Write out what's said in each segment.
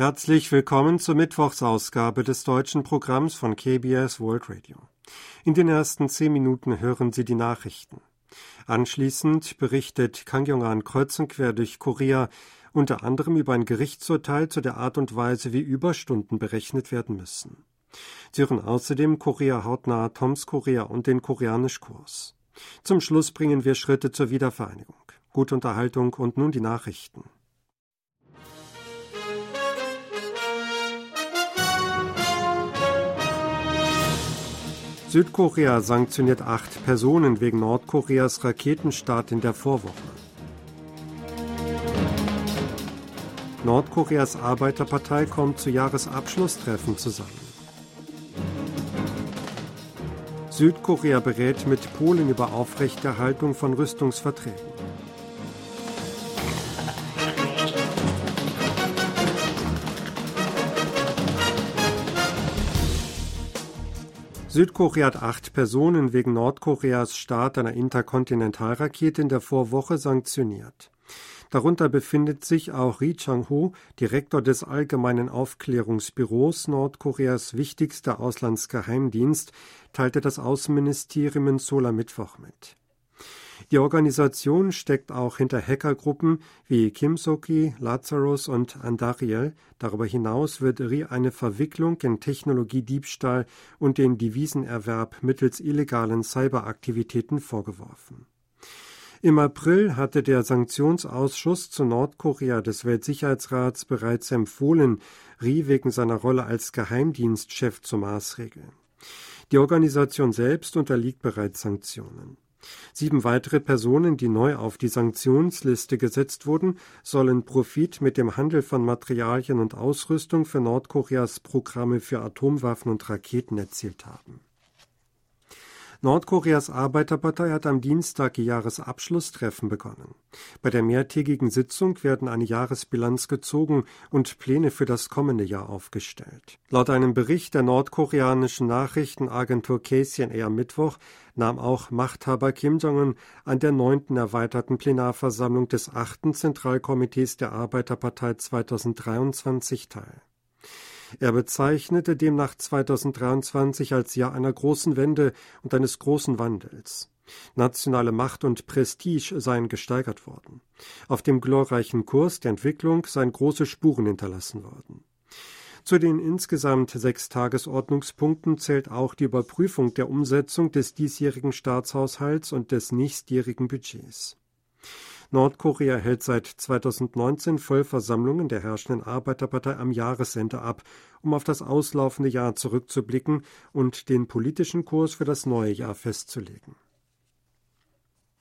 Herzlich willkommen zur Mittwochsausgabe des deutschen Programms von KBS World Radio. In den ersten zehn Minuten hören Sie die Nachrichten. Anschließend berichtet Kang Jong-an kreuz und quer durch Korea unter anderem über ein Gerichtsurteil zu der Art und Weise, wie Überstunden berechnet werden müssen. Sie hören außerdem Korea hautnah Toms Korea und den Koreanischkurs. Zum Schluss bringen wir Schritte zur Wiedervereinigung. Gute Unterhaltung und nun die Nachrichten. Südkorea sanktioniert acht Personen wegen Nordkoreas Raketenstart in der Vorwoche. Nordkoreas Arbeiterpartei kommt zu Jahresabschlusstreffen zusammen. Südkorea berät mit Polen über Aufrechterhaltung von Rüstungsverträgen. Südkorea hat acht Personen wegen Nordkoreas Start einer Interkontinentalrakete in der Vorwoche sanktioniert. Darunter befindet sich auch Ri Chang-ho, Direktor des Allgemeinen Aufklärungsbüros Nordkoreas wichtigster Auslandsgeheimdienst, teilte das Außenministerium in Seoul am Mittwoch mit. Die Organisation steckt auch hinter Hackergruppen wie Kimsoki, Lazarus und Andariel. Darüber hinaus wird RI eine Verwicklung in Technologiediebstahl und den Devisenerwerb mittels illegalen Cyberaktivitäten vorgeworfen. Im April hatte der Sanktionsausschuss zu Nordkorea des Weltsicherheitsrats bereits empfohlen, Ri wegen seiner Rolle als Geheimdienstchef zu maßregeln. Die Organisation selbst unterliegt bereits Sanktionen. Sieben weitere Personen, die neu auf die Sanktionsliste gesetzt wurden, sollen Profit mit dem Handel von Materialien und Ausrüstung für Nordkoreas Programme für Atomwaffen und Raketen erzielt haben. Nordkoreas Arbeiterpartei hat am Dienstag ihr Jahresabschlusstreffen begonnen. Bei der mehrtägigen Sitzung werden eine Jahresbilanz gezogen und Pläne für das kommende Jahr aufgestellt. Laut einem Bericht der nordkoreanischen Nachrichtenagentur KCNA am Mittwoch nahm auch Machthaber Kim Jong-un an der neunten erweiterten Plenarversammlung des achten Zentralkomitees der Arbeiterpartei 2023 teil. Er bezeichnete demnach 2023 als Jahr einer großen Wende und eines großen Wandels. Nationale Macht und Prestige seien gesteigert worden. Auf dem glorreichen Kurs der Entwicklung seien große Spuren hinterlassen worden. Zu den insgesamt sechs Tagesordnungspunkten zählt auch die Überprüfung der Umsetzung des diesjährigen Staatshaushalts und des nächstjährigen Budgets. Nordkorea hält seit 2019 Vollversammlungen der herrschenden Arbeiterpartei am Jahresende ab, um auf das auslaufende Jahr zurückzublicken und den politischen Kurs für das neue Jahr festzulegen.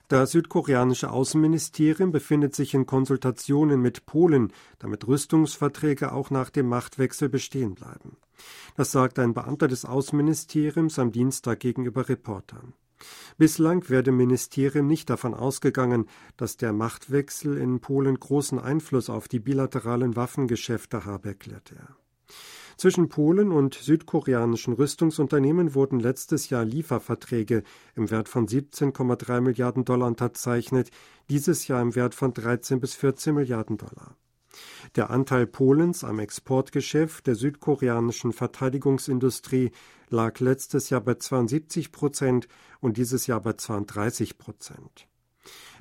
Das südkoreanische Außenministerium befindet sich in Konsultationen mit Polen, damit Rüstungsverträge auch nach dem Machtwechsel bestehen bleiben. Das sagt ein Beamter des Außenministeriums am Dienstag gegenüber Reportern. Bislang werde Ministerium nicht davon ausgegangen, dass der Machtwechsel in Polen großen Einfluss auf die bilateralen Waffengeschäfte habe, erklärte er. Zwischen Polen und südkoreanischen Rüstungsunternehmen wurden letztes Jahr Lieferverträge im Wert von 17,3 Milliarden Dollar unterzeichnet, dieses Jahr im Wert von 13 bis 14 Milliarden Dollar. Der Anteil Polens am Exportgeschäft der südkoreanischen Verteidigungsindustrie lag letztes Jahr bei 72 Prozent und dieses Jahr bei 32 Prozent.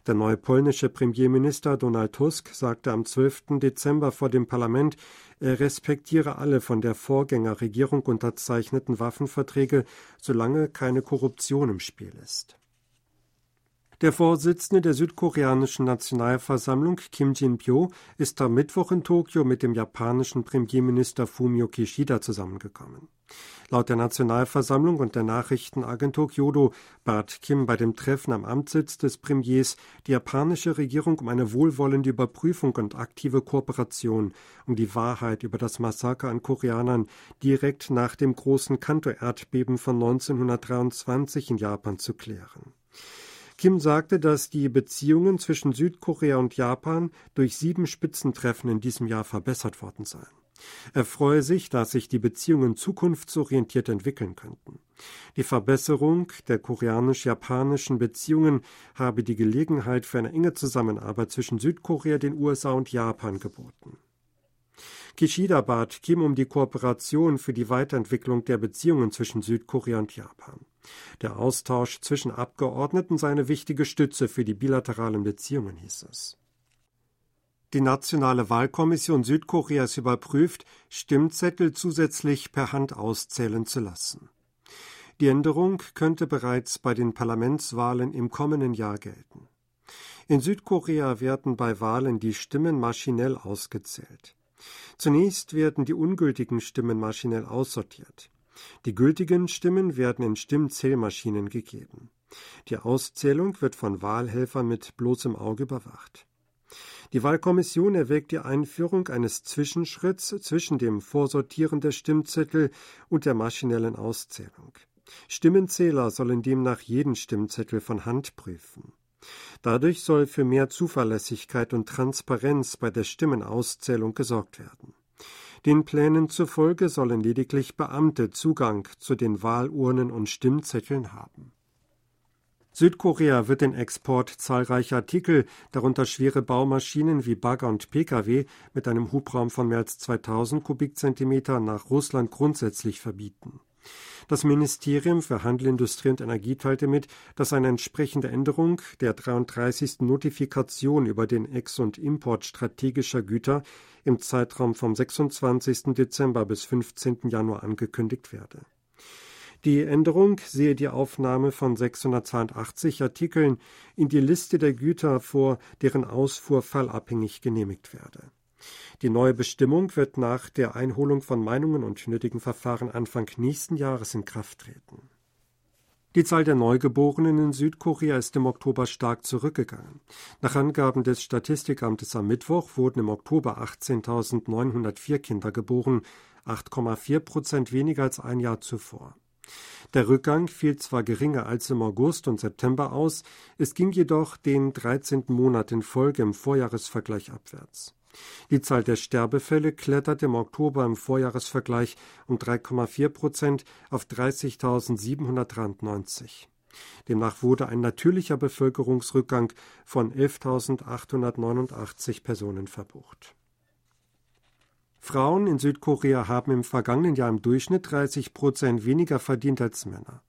Der neue polnische Premierminister Donald Tusk sagte am 12. Dezember vor dem Parlament, er respektiere alle von der Vorgängerregierung unterzeichneten Waffenverträge, solange keine Korruption im Spiel ist. Der Vorsitzende der südkoreanischen Nationalversammlung Kim Jin-pyo ist am Mittwoch in Tokio mit dem japanischen Premierminister Fumio Kishida zusammengekommen. Laut der Nationalversammlung und der Nachrichtenagentur Kyodo bat Kim bei dem Treffen am Amtssitz des Premiers die japanische Regierung um eine wohlwollende Überprüfung und aktive Kooperation, um die Wahrheit über das Massaker an Koreanern direkt nach dem großen Kanto-Erdbeben von 1923 in Japan zu klären. Kim sagte, dass die Beziehungen zwischen Südkorea und Japan durch sieben Spitzentreffen in diesem Jahr verbessert worden seien. Er freue sich, dass sich die Beziehungen zukunftsorientiert entwickeln könnten. Die Verbesserung der koreanisch-japanischen Beziehungen habe die Gelegenheit für eine enge Zusammenarbeit zwischen Südkorea, den USA und Japan geboten. Kishida bat Kim um die Kooperation für die Weiterentwicklung der Beziehungen zwischen Südkorea und Japan. Der Austausch zwischen Abgeordneten sei eine wichtige Stütze für die bilateralen Beziehungen, hieß es. Die Nationale Wahlkommission Südkoreas überprüft, Stimmzettel zusätzlich per Hand auszählen zu lassen. Die Änderung könnte bereits bei den Parlamentswahlen im kommenden Jahr gelten. In Südkorea werden bei Wahlen die Stimmen maschinell ausgezählt. Zunächst werden die ungültigen Stimmen maschinell aussortiert. Die gültigen Stimmen werden in Stimmzählmaschinen gegeben. Die Auszählung wird von Wahlhelfern mit bloßem Auge überwacht. Die Wahlkommission erwägt die Einführung eines Zwischenschritts zwischen dem Vorsortieren der Stimmzettel und der maschinellen Auszählung. Stimmenzähler sollen demnach jeden Stimmzettel von Hand prüfen. Dadurch soll für mehr Zuverlässigkeit und Transparenz bei der Stimmenauszählung gesorgt werden. Den Plänen zufolge sollen lediglich Beamte Zugang zu den Wahlurnen und Stimmzetteln haben. Südkorea wird den Export zahlreicher Artikel, darunter schwere Baumaschinen wie Bagger und Pkw mit einem Hubraum von mehr als 2000 Kubikzentimeter nach Russland grundsätzlich verbieten. Das Ministerium für Handel, Industrie und Energie teilte mit, dass eine entsprechende Änderung der 33. Notifikation über den Ex- und Import strategischer Güter im Zeitraum vom 26. Dezember bis 15. Januar angekündigt werde. Die Änderung sehe die Aufnahme von 682 Artikeln in die Liste der Güter vor, deren Ausfuhr fallabhängig genehmigt werde. Die neue Bestimmung wird nach der Einholung von Meinungen und nötigen Verfahren Anfang nächsten Jahres in Kraft treten. Die Zahl der Neugeborenen in Südkorea ist im Oktober stark zurückgegangen. Nach Angaben des Statistikamtes am Mittwoch wurden im Oktober 18.904 Kinder geboren, 8,4 Prozent weniger als ein Jahr zuvor. Der Rückgang fiel zwar geringer als im August und September aus, es ging jedoch den 13. Monat in Folge im Vorjahresvergleich abwärts. Die Zahl der Sterbefälle klettert im Oktober im Vorjahresvergleich um 3,4 Prozent auf 30.793. Demnach wurde ein natürlicher Bevölkerungsrückgang von 11.889 Personen verbucht. Frauen in Südkorea haben im vergangenen Jahr im Durchschnitt 30 Prozent weniger verdient als Männer.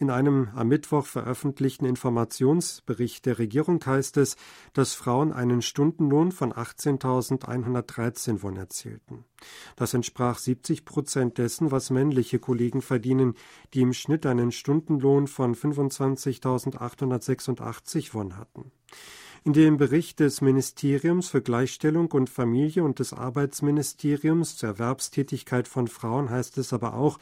In einem am Mittwoch veröffentlichten Informationsbericht der Regierung heißt es, dass Frauen einen Stundenlohn von 18.113 Won erzielten. Das entsprach 70 Prozent dessen, was männliche Kollegen verdienen, die im Schnitt einen Stundenlohn von 25.886 Won hatten. In dem Bericht des Ministeriums für Gleichstellung und Familie und des Arbeitsministeriums zur Erwerbstätigkeit von Frauen heißt es aber auch,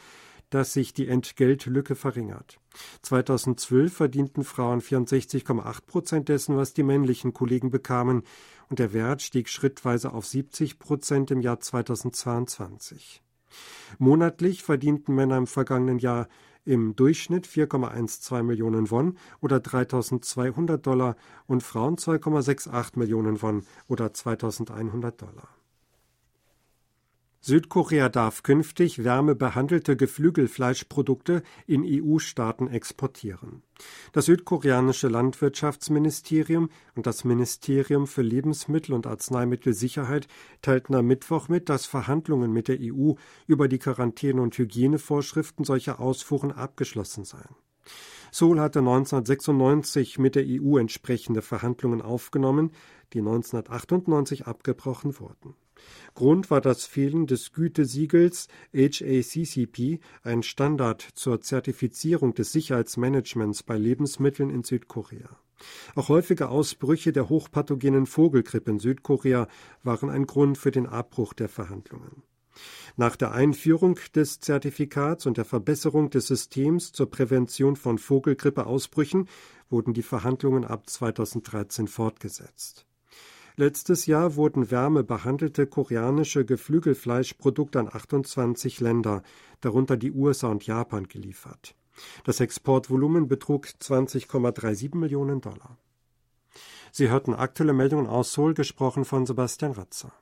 dass sich die Entgeltlücke verringert. 2012 verdienten Frauen 64,8 Prozent dessen, was die männlichen Kollegen bekamen, und der Wert stieg schrittweise auf 70 Prozent im Jahr 2022. Monatlich verdienten Männer im vergangenen Jahr im Durchschnitt 4,12 Millionen Won oder 3.200 Dollar und Frauen 2,68 Millionen Won oder 2.100 Dollar. Südkorea darf künftig wärmebehandelte Geflügelfleischprodukte in EU-Staaten exportieren. Das südkoreanische Landwirtschaftsministerium und das Ministerium für Lebensmittel und Arzneimittelsicherheit teilten am Mittwoch mit, dass Verhandlungen mit der EU über die Quarantäne- und Hygienevorschriften solcher Ausfuhren abgeschlossen seien. Seoul hatte 1996 mit der EU entsprechende Verhandlungen aufgenommen, die 1998 abgebrochen wurden. Grund war das Fehlen des Gütesiegels HACCP, ein Standard zur Zertifizierung des Sicherheitsmanagements bei Lebensmitteln in Südkorea. Auch häufige Ausbrüche der hochpathogenen Vogelgrippe in Südkorea waren ein Grund für den Abbruch der Verhandlungen. Nach der Einführung des Zertifikats und der Verbesserung des Systems zur Prävention von Vogelgrippeausbrüchen wurden die Verhandlungen ab 2013 fortgesetzt. Letztes Jahr wurden wärmebehandelte koreanische Geflügelfleischprodukte an 28 Länder, darunter die USA und Japan, geliefert. Das Exportvolumen betrug 20,37 Millionen Dollar. Sie hörten aktuelle Meldungen aus Seoul, gesprochen von Sebastian Ratzer.